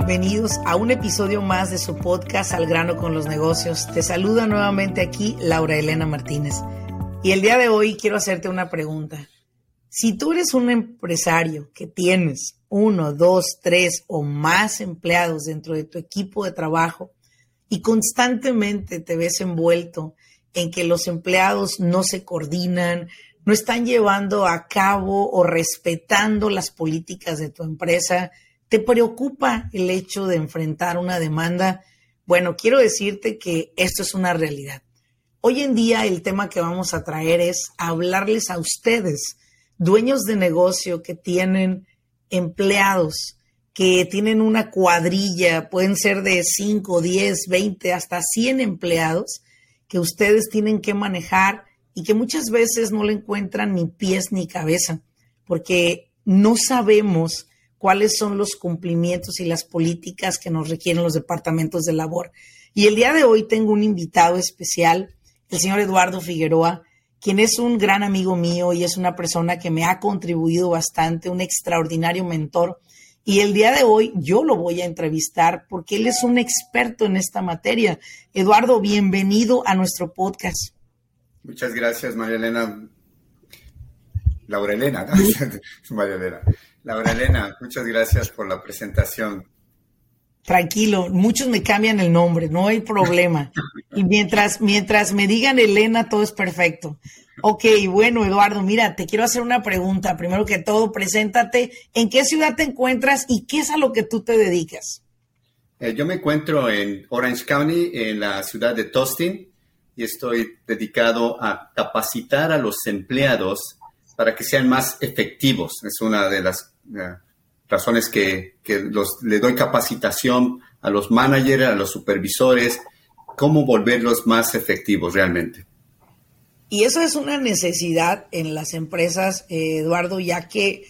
Bienvenidos a un episodio más de su podcast Al grano con los negocios. Te saluda nuevamente aquí Laura Elena Martínez. Y el día de hoy quiero hacerte una pregunta. Si tú eres un empresario que tienes uno, dos, tres o más empleados dentro de tu equipo de trabajo y constantemente te ves envuelto en que los empleados no se coordinan, no están llevando a cabo o respetando las políticas de tu empresa, te preocupa el hecho de enfrentar una demanda, bueno, quiero decirte que esto es una realidad. Hoy en día el tema que vamos a traer es hablarles a ustedes dueños de negocio que tienen empleados, que tienen una cuadrilla, pueden ser de 5, 10, 20, hasta 100 empleados, que ustedes tienen que manejar y que muchas veces no le encuentran ni pies ni cabeza, porque no sabemos cuáles son los cumplimientos y las políticas que nos requieren los departamentos de labor. Y el día de hoy tengo un invitado especial, el señor Eduardo Figueroa, quien es un gran amigo mío y es una persona que me ha contribuido bastante, un extraordinario mentor. Y el día de hoy yo lo voy a entrevistar porque él es un experto en esta materia. Eduardo, bienvenido a nuestro podcast. Muchas gracias, María Elena. Laura Elena, ¿no? María Elena. Laura Elena, muchas gracias por la presentación. Tranquilo, muchos me cambian el nombre, no hay problema. Y mientras, mientras me digan Elena, todo es perfecto. Ok, bueno, Eduardo, mira, te quiero hacer una pregunta. Primero que todo, preséntate. ¿En qué ciudad te encuentras y qué es a lo que tú te dedicas? Eh, yo me encuentro en Orange County, en la ciudad de Tustin, y estoy dedicado a capacitar a los empleados para que sean más efectivos. Es una de las razones que, que los, le doy capacitación a los managers, a los supervisores, cómo volverlos más efectivos realmente. Y eso es una necesidad en las empresas, eh, Eduardo, ya que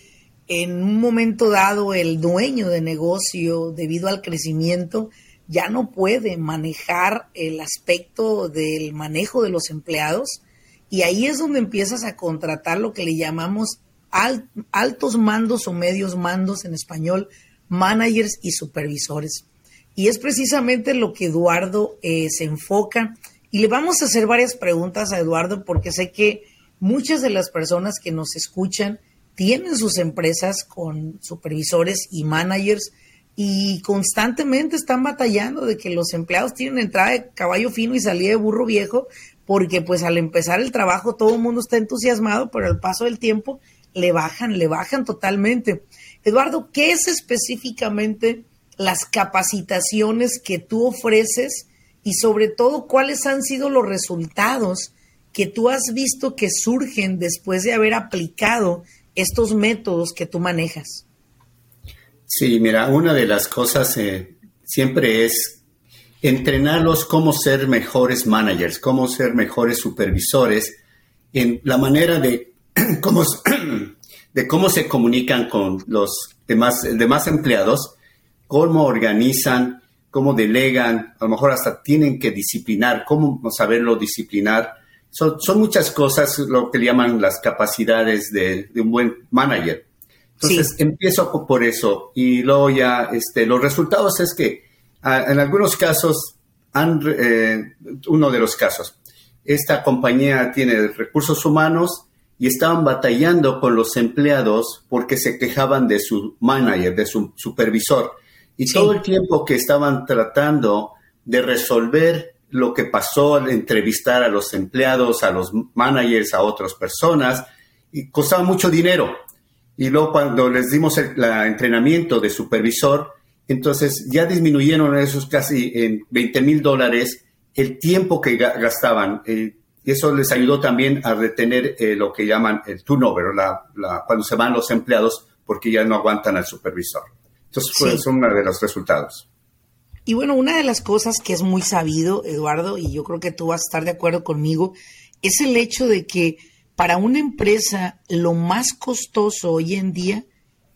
en un momento dado el dueño de negocio, debido al crecimiento, ya no puede manejar el aspecto del manejo de los empleados y ahí es donde empiezas a contratar lo que le llamamos altos mandos o medios mandos en español, managers y supervisores. Y es precisamente lo que Eduardo eh, se enfoca. Y le vamos a hacer varias preguntas a Eduardo porque sé que muchas de las personas que nos escuchan tienen sus empresas con supervisores y managers y constantemente están batallando de que los empleados tienen entrada de caballo fino y salida de burro viejo porque pues al empezar el trabajo todo el mundo está entusiasmado, pero al paso del tiempo le bajan, le bajan totalmente. Eduardo, ¿qué es específicamente las capacitaciones que tú ofreces y sobre todo cuáles han sido los resultados que tú has visto que surgen después de haber aplicado estos métodos que tú manejas? Sí, mira, una de las cosas eh, siempre es entrenarlos cómo ser mejores managers, cómo ser mejores supervisores en la manera de cómo, de cómo se comunican con los demás, demás empleados, cómo organizan, cómo delegan, a lo mejor hasta tienen que disciplinar, cómo saberlo disciplinar. Son, muchas cosas lo que le llaman las capacidades de, un buen manager. Entonces, empiezo por eso y luego ya este, los resultados es que en algunos casos, han, eh, uno de los casos, esta compañía tiene recursos humanos y estaban batallando con los empleados porque se quejaban de su manager, de su supervisor. Y todo el tiempo que estaban tratando de resolver lo que pasó al entrevistar a los empleados, a los managers, a otras personas, y costaba mucho dinero. Y luego cuando les dimos el entrenamiento de supervisor, entonces ya disminuyeron esos casi en 20 mil dólares el tiempo que gastaban. Eh, y eso les ayudó también a retener eh, lo que llaman el turnover, la, cuando se van los empleados porque ya no aguantan al supervisor. Entonces, fue son uno de los resultados. Y bueno, una de las cosas que es muy sabido, Eduardo, y yo creo que tú vas a estar de acuerdo conmigo, es el hecho de que para una empresa lo más costoso hoy en día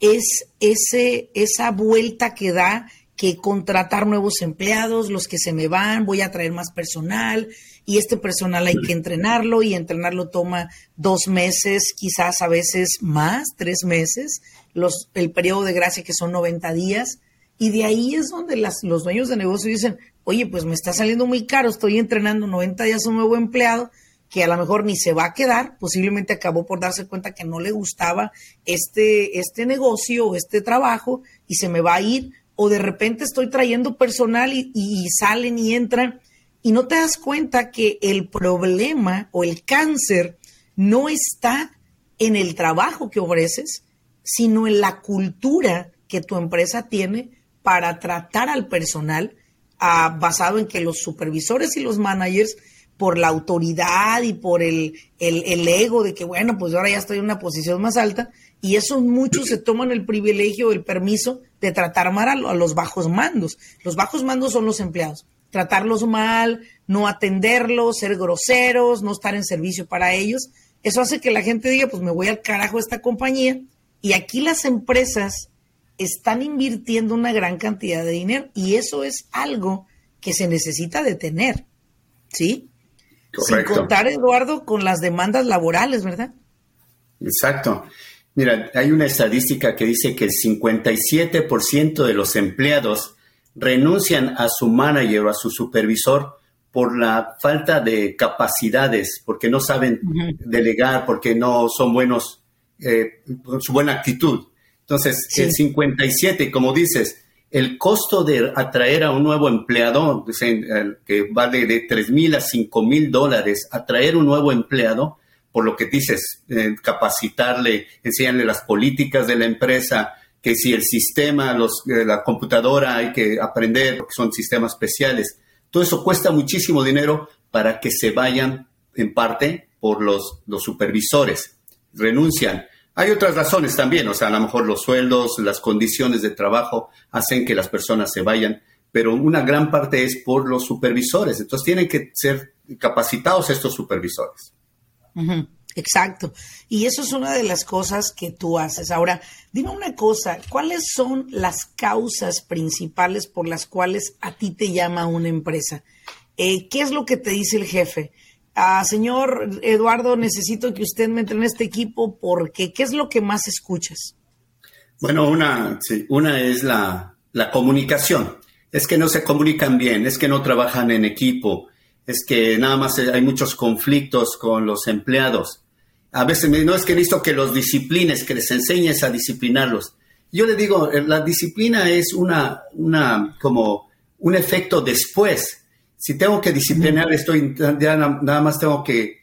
es ese, esa vuelta que da que contratar nuevos empleados, los que se me van, voy a traer más personal y este personal hay que entrenarlo y entrenarlo toma dos meses, quizás a veces más, tres meses, los, el periodo de gracia que son 90 días. Y de ahí es donde las, los dueños de negocio dicen, oye, pues me está saliendo muy caro, estoy entrenando 90 días a un nuevo empleado que a lo mejor ni se va a quedar, posiblemente acabó por darse cuenta que no le gustaba este, este negocio o este trabajo y se me va a ir o de repente estoy trayendo personal y, salen y entran y no te das cuenta que el problema o el cáncer no está en el trabajo que ofreces, sino en la cultura que tu empresa tiene para tratar al personal ah, basado en que los supervisores y los managers por la autoridad y por el, el, ego de que, bueno, pues ahora ya estoy en una posición más alta, y esos muchos se toman el privilegio, el permiso de tratar mal a, los bajos mandos. Los bajos mandos son los empleados. Tratarlos mal, no atenderlos, ser groseros, no estar en servicio para ellos. Eso hace que la gente diga, pues me voy al carajo a esta compañía. Y aquí las empresas están invirtiendo una gran cantidad de dinero y eso es algo que se necesita detener. ¿Sí? Correcto. Sin contar, Eduardo, con las demandas laborales, ¿verdad? Exacto. Mira, hay una estadística que dice que el 57% de los empleados renuncian a su manager o a su supervisor por la falta de capacidades, porque no saben delegar, porque no son buenos, eh, con su buena actitud. Entonces, el 57, como dices, el costo de atraer a un nuevo empleado, que vale de 3 mil a 5 mil dólares, atraer un nuevo empleado, por lo que dices, eh, capacitarle, enseñarle las políticas de la empresa, que si el sistema, los, eh, la computadora hay que aprender, porque son sistemas especiales. Todo eso cuesta muchísimo dinero para que se vayan en parte por los, los supervisores. Renuncian. Hay otras razones también, o sea, a lo mejor los sueldos, las condiciones de trabajo hacen que las personas se vayan, pero una gran parte es por los supervisores. Entonces tienen que ser capacitados estos supervisores. Exacto. Y eso es una de las cosas que tú haces. Ahora, dime una cosa, ¿cuáles son las causas principales por las cuales a ti te llama una empresa? Eh, ¿Qué es lo que te dice el jefe? Ah, señor Eduardo, necesito que usted me entre en este equipo porque ¿qué es lo que más escuchas? Bueno, una, una es la, la comunicación. Es que no se comunican bien, es que no trabajan en equipo, es que nada más hay muchos conflictos con los empleados. A veces me no es que visto que los disciplines, que les enseñes a disciplinarlos. Yo le digo, eh, la disciplina es una, una, como un efecto después. Si tengo que disciplinar, estoy, ya nada más tengo que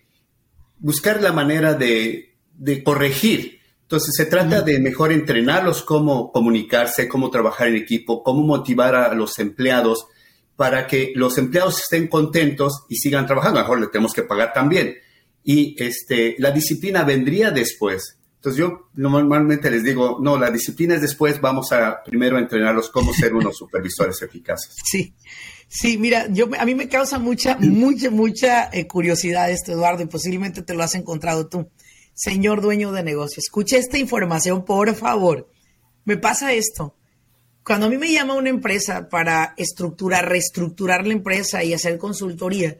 buscar la manera de, de corregir. Entonces se trata de mejor entrenarlos cómo comunicarse, cómo trabajar en equipo, cómo motivar a los empleados, para que los empleados estén contentos y sigan trabajando. A lo mejor le tenemos que pagar también. Y este, la disciplina vendría después. Entonces yo normalmente les digo, no, la disciplina es después, vamos a primero entrenarlos cómo ser unos supervisores eficaces. Sí, sí, mira, yo, a mí me causa mucha, mucha, mucha eh, curiosidad esto, Eduardo, y posiblemente te lo has encontrado tú. Señor dueño de negocio, escuche esta información, por favor. Me pasa esto. Cuando a mí me llama una empresa para estructurar, reestructurar la empresa y hacer consultoría,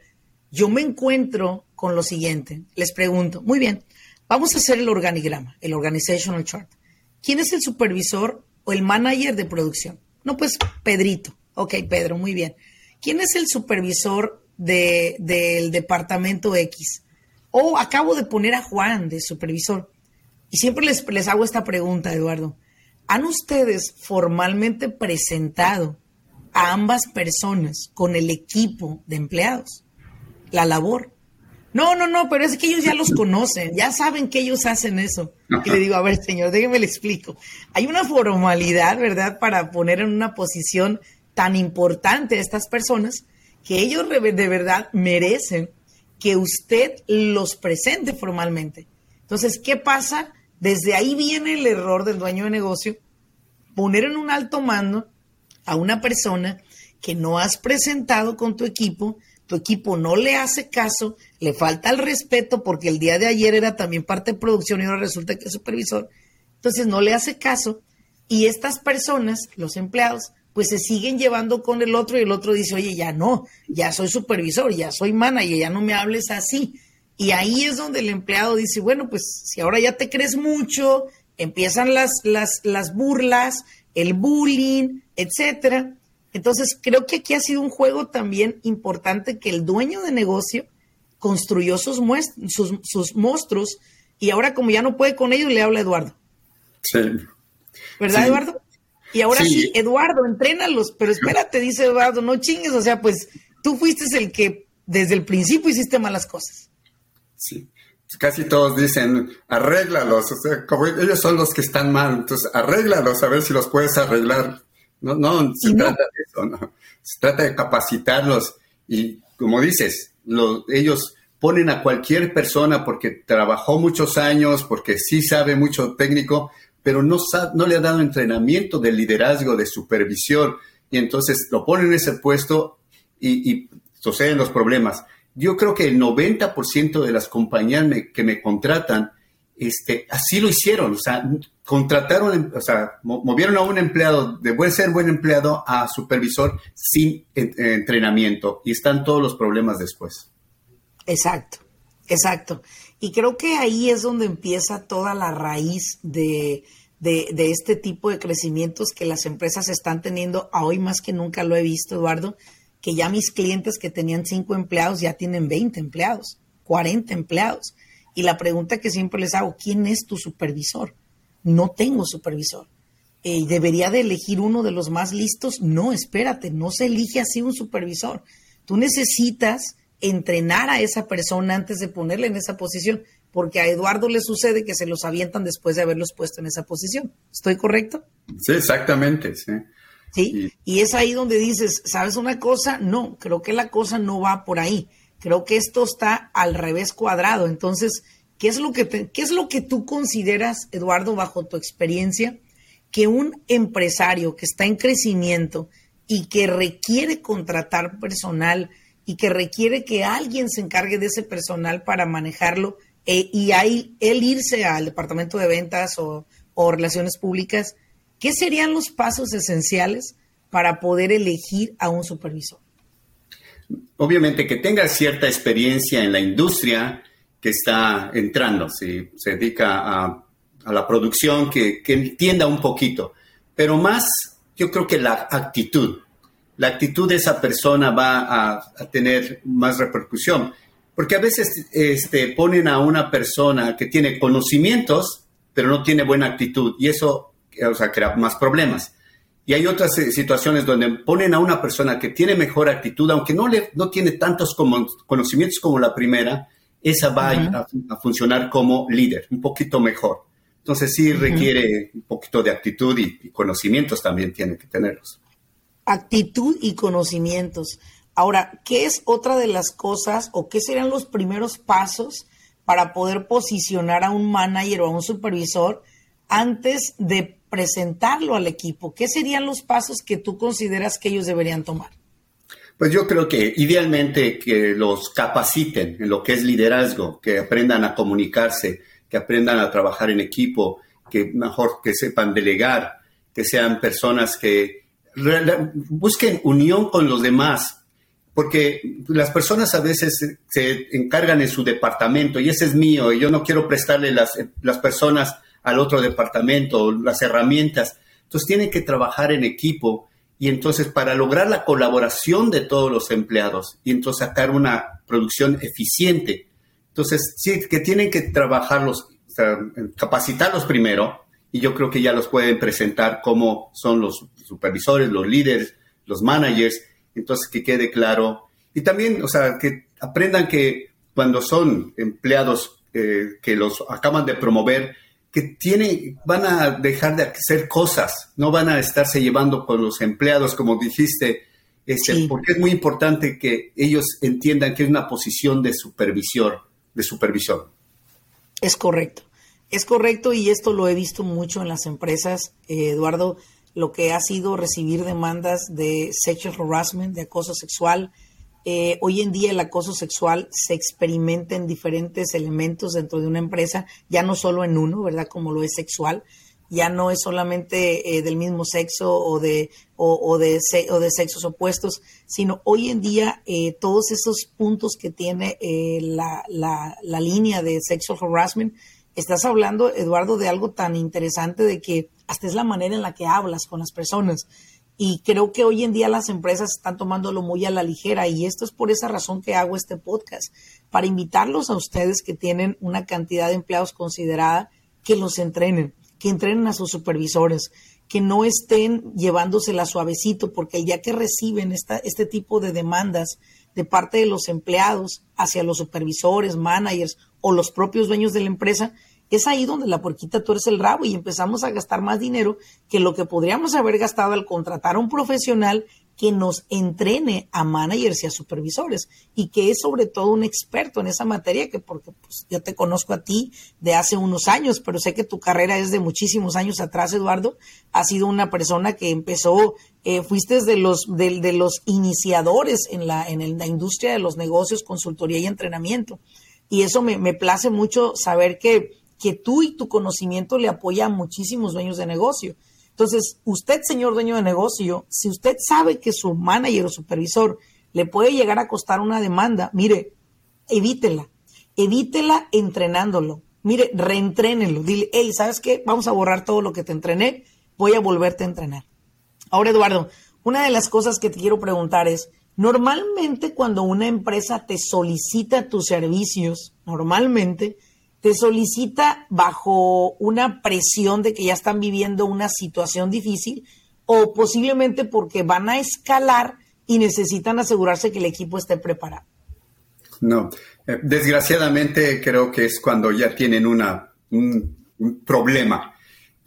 yo me encuentro con lo siguiente. Les pregunto, muy bien, vamos a hacer el organigrama, el organizational chart. ¿Quién es el supervisor o el manager de producción? No, pues Pedrito. Ok, Pedro, muy bien. ¿Quién es el supervisor del departamento X? O acabo de poner a Juan de supervisor. Y siempre les, les hago esta pregunta, Eduardo. ¿Han ustedes formalmente presentado a ambas personas con el equipo de empleados la labor? No, no, no, pero es que ellos ya los conocen, ya saben que ellos hacen eso. Y le digo, a ver, señor, déjeme le explico. Hay una formalidad, ¿verdad?, para poner en una posición tan importante a estas personas que ellos de verdad merecen que usted los presente formalmente. Entonces, ¿qué pasa? Desde ahí viene el error del dueño de negocio, poner en un alto mando a una persona que no has presentado con tu equipo, tu equipo no le hace caso, le falta el respeto porque el día de ayer era también parte de producción y ahora resulta que es supervisor, entonces no le hace caso y estas personas, los empleados, pues se siguen llevando con el otro y el otro dice, oye, ya no, ya soy supervisor, ya soy manager, ya no me hables así. Y ahí es donde el empleado dice, bueno, pues si ahora ya te crees mucho, empiezan las, las, las burlas, el bullying, etcétera. Entonces, creo que aquí ha sido un juego también importante que el dueño de negocio construyó sus, sus, sus monstruos y ahora como ya no puede con ellos, le habla a Eduardo. Sí. ¿Verdad, Eduardo? Y ahora sí. Eduardo, entrénalos, pero espérate, dice Eduardo, no chingues, o sea, pues tú fuiste el que desde el principio hiciste malas cosas. Sí, casi todos dicen, arréglalos, o sea, como ellos son los que están mal, entonces arréglalos a ver si los puedes arreglar. No, no, se trata de eso, no. Se trata de capacitarlos y, como dices, ellos ponen a cualquier persona porque trabajó muchos años, porque sí sabe mucho técnico, pero no, no le ha dado entrenamiento de liderazgo, de supervisión, y entonces lo ponen en ese puesto y, suceden los problemas. Yo creo que el 90% de las compañías que me contratan, este, así lo hicieron, o sea, contrataron, o sea, movieron a un empleado de buen ser buen empleado a supervisor sin entrenamiento y están todos los problemas después. Exacto, exacto. Y creo que ahí es donde empieza toda la raíz de, este tipo de crecimientos que las empresas están teniendo. Hoy más que nunca lo he visto, Eduardo, que ya mis clientes que tenían cinco empleados ya tienen 20 empleados, 40 empleados. Y la pregunta que siempre les hago, ¿quién es tu supervisor? No tengo supervisor. Eh, ¿Debería de elegir uno de los más listos? No, espérate, no se elige así un supervisor. Tú necesitas entrenar a esa persona antes de ponerle en esa posición, porque a Eduardo le sucede que se los avientan después de haberlos puesto en esa posición. ¿Estoy correcto? Sí, exactamente, sí. Sí, y, es ahí donde dices, ¿sabes una cosa? No, creo que la cosa no va por ahí. Creo que esto está al revés cuadrado. Entonces, ¿qué es lo que, ¿qué es lo que tú consideras, Eduardo, bajo tu experiencia, que un empresario que está en crecimiento y que requiere contratar personal, y que requiere que alguien se encargue de ese personal para manejarlo eh, y ahí él irse al departamento de ventas o, relaciones públicas, ¿qué serían los pasos esenciales para poder elegir a un supervisor? Obviamente que tenga cierta experiencia en la industria que está entrando, si se dedica a, la producción, que, que entienda un poquito, pero más yo creo que la actitud, la actitud de esa persona va a, tener más repercusión. Porque a veces este, ponen a una persona que tiene conocimientos, pero no tiene buena actitud, y eso o sea, crea más problemas. Y hay otras eh, situaciones donde ponen a una persona que tiene mejor actitud, aunque no, le, no tiene tantos como, conocimientos como la primera, esa va a, funcionar como líder, un poquito mejor. Entonces sí requiere un poquito de actitud y conocimientos también tiene que tenerlos actitud y conocimientos. Ahora, ¿qué es otra de las cosas o qué serían los primeros pasos para poder posicionar a un manager o a un supervisor antes de presentarlo al equipo? ¿Qué serían los pasos que tú consideras que ellos deberían tomar? Pues yo creo que idealmente que los capaciten en lo que es liderazgo, que aprendan a comunicarse, que aprendan a trabajar en equipo, que mejor que sepan delegar, que sean personas que busquen unión con los demás, porque las personas a veces se encargan en su departamento y ese es mío y yo no quiero prestarle las, las personas al otro departamento, las herramientas. Entonces tienen que trabajar en equipo y entonces para lograr la colaboración de todos los empleados y entonces sacar una producción eficiente. Entonces sí, que tienen que trabajarlos, capacitarlos primero y yo creo que ya los pueden presentar como son los supervisores, los líderes, los managers, entonces que quede claro. Y también, o sea, que aprendan que cuando son empleados eh, que los acaban de promover, que tienen, van a dejar de hacer cosas, no van a estarse llevando con los empleados, como dijiste, Este, Porque es muy importante que ellos entiendan que es una posición de supervisión, de supervisión. Es correcto. Es correcto y esto lo he visto mucho en las empresas, eh, Eduardo, lo que ha sido recibir demandas de sexual harassment, de acoso sexual. Eh, hoy en día el acoso sexual se experimenta en diferentes elementos dentro de una empresa, ya no solo en uno, ¿verdad? Como lo es sexual, ya no es solamente eh, del mismo sexo o de, o, de, o de sexos opuestos, sino hoy en día eh, todos esos puntos que tiene eh, la, la, la, línea de sexual harassment, estás hablando, Eduardo, de algo tan interesante de que hasta es la manera en la que hablas con las personas. Y creo que hoy en día las empresas están tomándolo muy a la ligera y esto es por esa razón que hago este podcast, para invitarlos a ustedes que tienen una cantidad de empleados considerada que los entrenen que entrenen a sus supervisores, que no estén llevándosela suavecito, porque el que reciben esta, este tipo de demandas de parte de los empleados hacia los supervisores, managers o los propios dueños de la empresa, es ahí donde la puerquita tuerce el rabo y empezamos a gastar más dinero que lo que podríamos haber gastado al contratar a un profesional que nos entrene a managers y a supervisores y que es sobre todo un experto en esa materia, que porque pues, yo te conozco a ti de hace unos años, pero sé que tu carrera es de muchísimos años atrás, Eduardo. Has sido una persona que empezó, eh, fuiste de los, de, los iniciadores en la, en la industria de los negocios, consultoría y entrenamiento. Y eso me, me place mucho saber que, que tú y tu conocimiento le apoya a muchísimos dueños de negocio. Entonces, usted, señor dueño de negocio, si usted sabe que su manager o supervisor le puede llegar a costar una demanda, mire, evítela, evítela entrenándolo. Mire, reentrénelo. Dile, hey, ¿sabes qué? Vamos a borrar todo lo que te entrené, voy a volverte a entrenar. Ahora, Eduardo, una de las cosas que te quiero preguntar es, normalmente cuando una empresa te solicita tus servicios, normalmente te solicita bajo una presión de que ya están viviendo una situación difícil o posiblemente porque van a escalar y necesitan asegurarse que el equipo esté preparado. No, eh, desgraciadamente creo que es cuando ya tienen un, problema,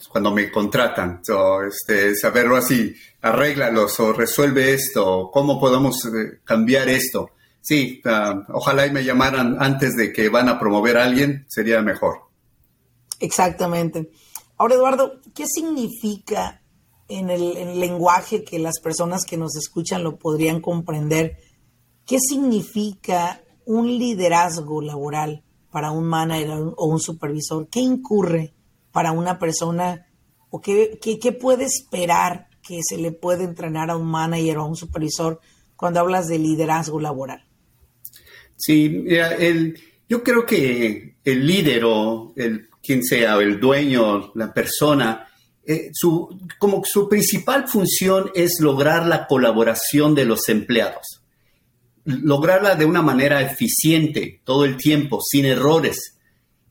cuando me contratan, este, saberlo así, arréglalos o resuelve esto, cómo podemos eh, cambiar esto. Sí, ah, ojalá y me llamaran antes de que van a promover a alguien, sería mejor. Exactamente. Ahora, Eduardo, ¿qué significa en el, lenguaje que las personas que nos escuchan lo podrían comprender? ¿Qué significa un liderazgo laboral para un manager o un supervisor? ¿Qué incurre para una persona o qué, qué puede esperar que se le puede entrenar a un manager o a un supervisor cuando hablas de liderazgo laboral? Sí, el, yo creo que el líder o el, quien sea, el dueño, la persona, eh, su, como su principal función es lograr la colaboración de los empleados, lograrla de una manera eficiente todo el tiempo, sin errores.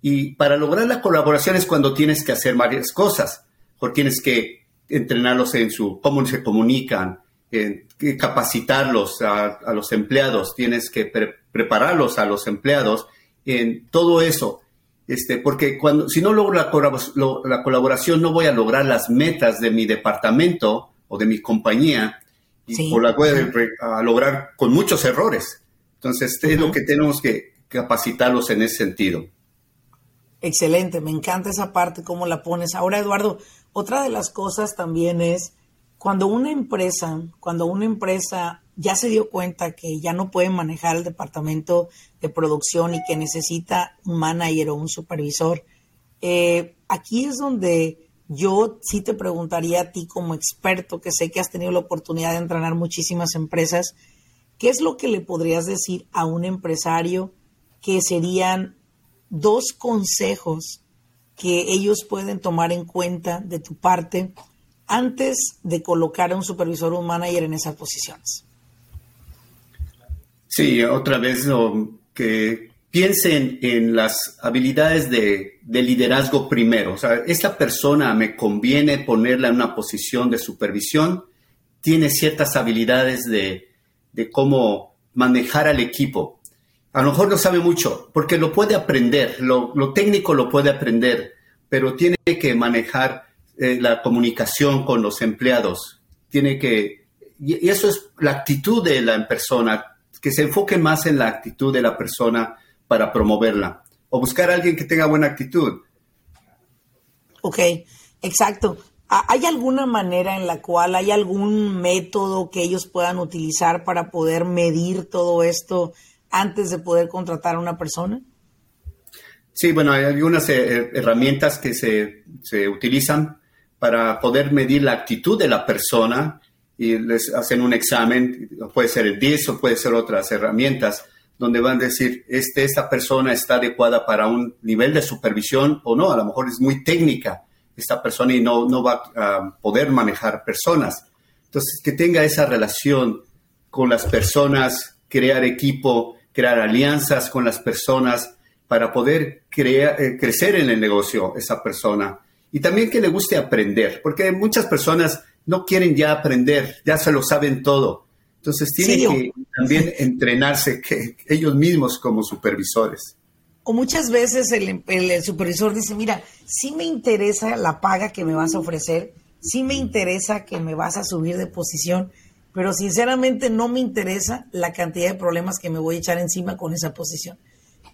Y para lograr la colaboración es cuando tienes que hacer varias cosas, o tienes que entrenarlos en su cómo se comunican, capacitarlos a, los empleados, tienes que prepararlos a los empleados en todo eso. Este, porque cuando, si no logro la, la, colaboración, no voy a lograr las metas de mi departamento o de mi compañía y la voy a, lograr con muchos errores. Entonces, es lo que tenemos que capacitarlos en ese sentido. Excelente, me encanta esa parte, cómo la pones. Ahora, Eduardo, otra de las cosas también es cuando una empresa, cuando una empresa ya se dio cuenta que ya no puede manejar el departamento de producción y que necesita un manager o un supervisor, eh, aquí es donde yo sí te preguntaría a ti como experto, que sé que has tenido la oportunidad de entrenar muchísimas empresas, ¿qué es lo que le podrías decir a un empresario que serían dos consejos que ellos pueden tomar en cuenta de tu parte antes de colocar a un supervisor o un manager en esas posiciones. Sí, otra vez que piensen en las habilidades de, liderazgo primero. O sea, esta persona me conviene ponerla en una posición de supervisión, tiene ciertas habilidades de, cómo manejar al equipo. A lo mejor no sabe mucho, porque lo puede aprender, lo, lo técnico lo puede aprender, pero tiene que manejar eh, la comunicación con los empleados, tiene que y, eso es la actitud de la persona, que se enfoque más en la actitud de la persona para promoverla, o buscar a alguien que tenga buena actitud. Ok, exacto. ¿Hay alguna manera en la cual hay algún método que ellos puedan utilizar para poder medir todo esto antes de poder contratar a una persona? Sí, bueno, hay algunas eh, herramientas que se, se, utilizan para poder medir la actitud de la persona y les hacen un examen, puede ser el DIS o puede ser otras herramientas, donde van a decir, este, esta persona está adecuada para un nivel de supervisión o no, a lo mejor es muy técnica esta persona y no, no va a poder manejar personas. Entonces, que tenga esa relación con las personas, crear equipo, crear alianzas con las personas para poder crear, eh, crecer en el negocio esa persona. Y también que le guste aprender, porque muchas personas no quieren ya aprender, ya se lo saben todo. Entonces tienen que también entrenarse que, ellos mismos como supervisores. O muchas veces el, el, supervisor dice, mira, sí me interesa la paga que me vas a ofrecer, sí me interesa que me vas a subir de posición, pero sinceramente no me interesa la cantidad de problemas que me voy a echar encima con esa posición.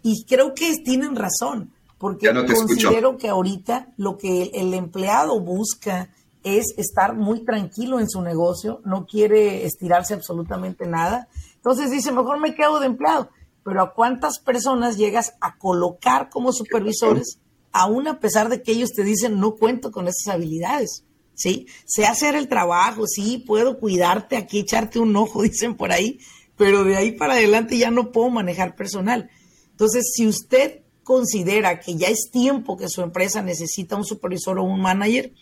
Y creo que tienen razón, porque considero que ahorita lo que el, empleado busca es estar muy tranquilo en su negocio, no quiere estirarse absolutamente nada. Entonces dice, mejor me quedo de empleado. Pero ¿a cuántas personas llegas a colocar como supervisores, aún a pesar de que ellos te dicen, no cuento con esas habilidades? ¿sí? Sé hacer el trabajo, sí, puedo cuidarte aquí, echarte un ojo, dicen por ahí, pero de ahí para adelante ya no puedo manejar personal. Entonces, si usted considera que ya es tiempo que su empresa necesita un supervisor o un manager,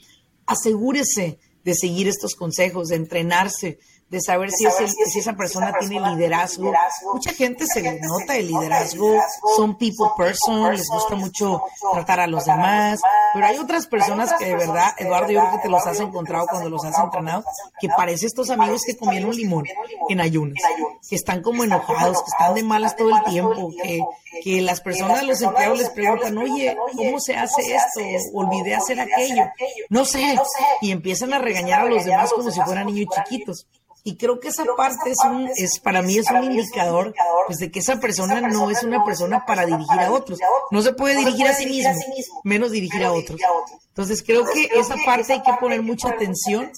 asegúrese de seguir estos consejos, de entrenarse, de saber, si, si, esa persona tiene liderazgo. Mucha gente se le nota el liderazgo, son people person, les gusta mucho tratar a los demás, pero hay otras personas que de verdad, Eduardo, yo creo que te los has encontrado cuando los has entrenado, que parece estos amigos que comieron limón en ayunas, que están como enojados, que están de malas todo el tiempo, que, que las personas, los empleados les preguntan, oye, ¿cómo se hace esto? Olvidé hacer aquello. No sé. Y empiezan a regañar a los demás como si fueran niños chiquitos. Y creo que esa parte es, un, es para mí es un indicador pues, de que esa persona no es una persona para dirigir a otros. No se puede dirigir a sí mismo, menos dirigir a otros. Entonces creo que esa parte hay que poner mucha atención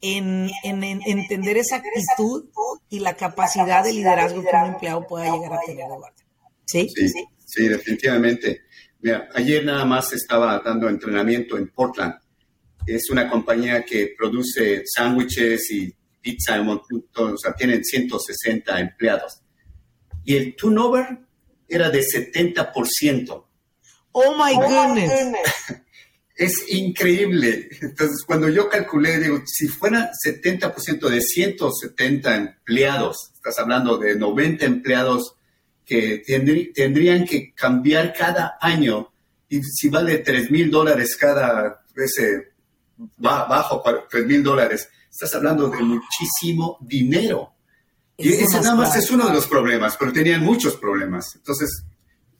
en, en, entender esa actitud y la capacidad de liderazgo que un empleado pueda llegar a tener, ¿Sí? Sí, sí definitivamente. Mira, ayer nada más estaba dando entrenamiento en Portland. Es una compañía que produce sándwiches y pizza, o sea, tienen 160 empleados. Y el turnover era de 70%. Oh my goodness. Es increíble. Entonces, cuando yo calculé, digo, si fuera 70% de 170 empleados, estás hablando de 90 empleados que tendrían que cambiar cada año, y si vale 3 mil dólares cada, ese, bajo 3 mil dólares, estás hablando de muchísimo dinero. Y ese nada más es uno de los problemas, pero tenían muchos problemas. Entonces,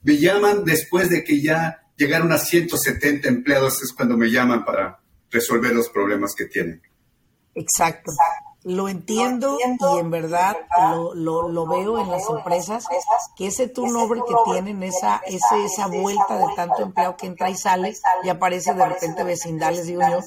me llaman después de que ya llegaron a 170 empleados, es cuando me llaman para resolver los problemas que tienen. Exacto. Lo entiendo, y en verdad lo, lo, veo en las empresas, que ese turnover que tienen, esa, ese, esa vuelta de tanto empleado que entra y sale y aparece de repente vecindales, digo yo,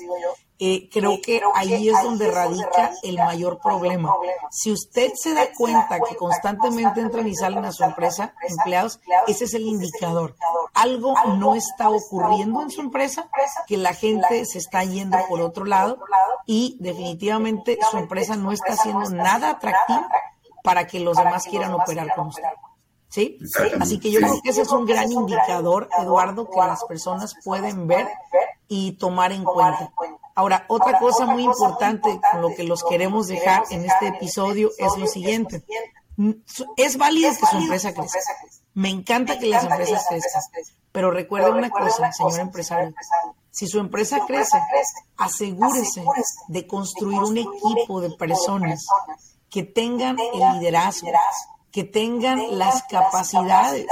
eh, creo que ahí es donde radica el mayor problema. Si usted se da cuenta que constantemente entran y salen a su empresa empleados, ese es el indicador. Algo no está ocurriendo en su empresa, que la gente se está yendo por otro lado y definitivamente su empresa no está haciendo nada atractivo para que los demás quieran operar con usted. ¿Sí? Así que yo creo que ese es un gran indicador, Eduardo, que las personas pueden ver y tomar en cuenta. Ahora, otra cosa muy importante con lo que los queremos dejar en este episodio es lo siguiente. Es válido que su empresa crezca. Me encanta que las empresas crezcan. Pero recuerde una cosa, señor empresario. Si su empresa crece, asegúrese de construir un equipo de personas que tengan el liderazgo, que tengan las capacidades,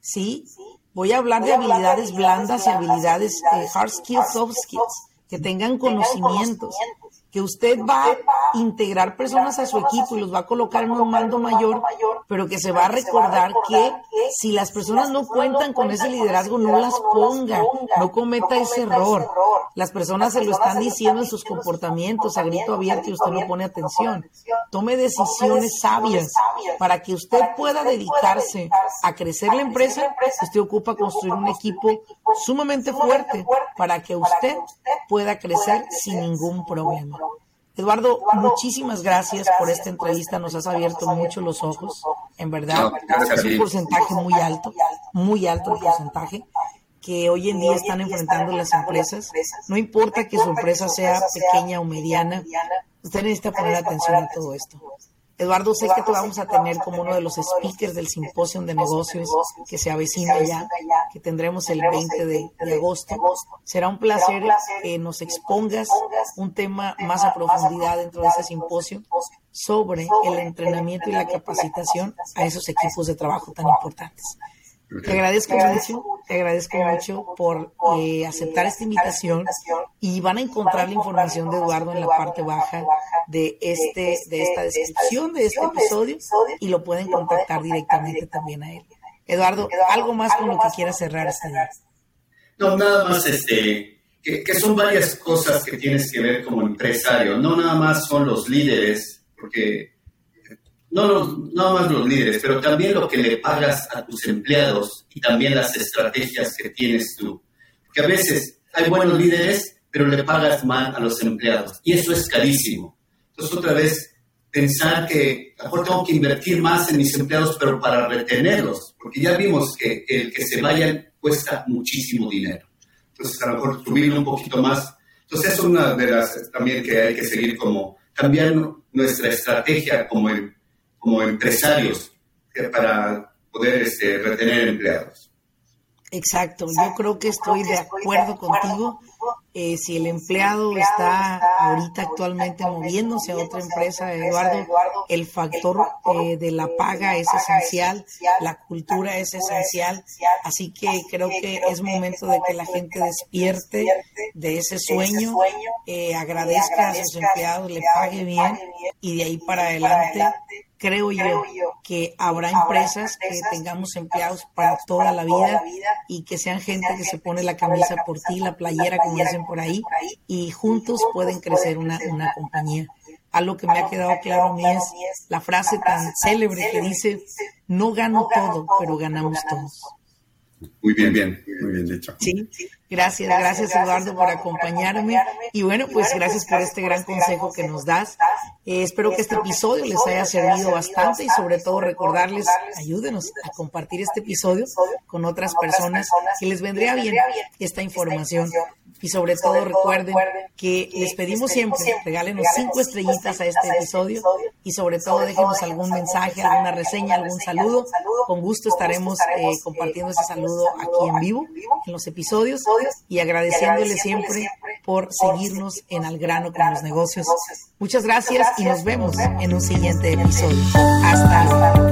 ¿sí? Voy a hablar de habilidades blandas y habilidades eh, hard skills, soft skills que tengan conocimientos, que usted va a integrar personas a su equipo y los va a colocar en un mando mayor, pero que se va a recordar que si las personas no cuentan con ese liderazgo, no las ponga, no cometa ese error. Las personas se lo están diciendo en sus comportamientos a grito abierto y usted no pone atención. Tome decisiones sabias para que usted pueda dedicarse a crecer la empresa. Usted ocupa construir un equipo sumamente fuerte para que usted pueda crecer sin ningún problema. Eduardo, muchísimas gracias por esta entrevista. Nos has abierto mucho los ojos, en verdad. Es un porcentaje muy alto, muy alto el porcentaje que hoy en día están enfrentando las empresas. No importa que su empresa sea pequeña o mediana, usted necesita poner atención a todo esto. Eduardo, sé que te vamos a tener como uno de los speakers del simposio de negocios que se avecina ya, que tendremos el 20 de, agosto. Será un placer que nos expongas un tema más a profundidad dentro de ese simposio sobre el entrenamiento y la capacitación a esos equipos de trabajo tan importantes. Te agradezco mucho, te agradezco mucho por eh, aceptar esta invitación y van a encontrar la información de Eduardo en la parte baja de este de esta descripción de este episodio y lo pueden contactar directamente también a él. Eduardo, algo más con lo que quieras cerrar esta día. No, nada más este que, que son varias cosas que tienes que ver como empresario, no nada más son los líderes, porque no, los, no más los líderes, pero también lo que le pagas a tus empleados y también las estrategias que tienes tú. Porque a veces hay buenos líderes, pero le pagas mal a los empleados y eso es carísimo. Entonces, otra vez, pensar que a lo mejor tengo que invertir más en mis empleados, pero para retenerlos, porque ya vimos que el que se vayan cuesta muchísimo dinero. Entonces, a lo mejor subirlo un poquito más. Entonces, es una de las también que hay que seguir como cambiando nuestra estrategia como el como empresarios para poder este, retener empleados. Exacto, yo creo que estoy de acuerdo contigo. Eh, si el empleado está ahorita actualmente moviéndose a otra empresa, Eduardo, el factor eh, de la paga es esencial, la cultura es esencial, así que creo que es momento de que la gente despierte de ese sueño, eh, agradezca a sus empleados, le pague bien y de ahí para adelante creo yo que habrá empresas que tengamos empleados para toda la vida y que sean gente que se pone la camisa por ti, la playera, como dicen por ahí, y juntos pueden crecer una, una compañía. Algo que me ha quedado claro a mí es la frase tan célebre que dice, no gano todo, pero ganamos todos. Muy bien, bien, muy bien dicho. Sí, gracias, gracias Eduardo por acompañarme. Y bueno, pues gracias por este gran consejo que nos das. Eh, espero que este episodio les haya servido bastante y sobre todo recordarles, ayúdenos a compartir este episodio con otras personas que les vendría bien esta información y sobre todo recuerden que les pedimos siempre, regálenos cinco estrellitas a este episodio y sobre todo déjenos algún mensaje, alguna reseña, algún saludo. Con gusto estaremos eh, compartiendo ese saludo aquí en vivo, en los episodios y agradeciéndoles siempre por seguirnos en Al grano con los negocios. Muchas gracias y nos vemos en un siguiente episodio. Hasta luego.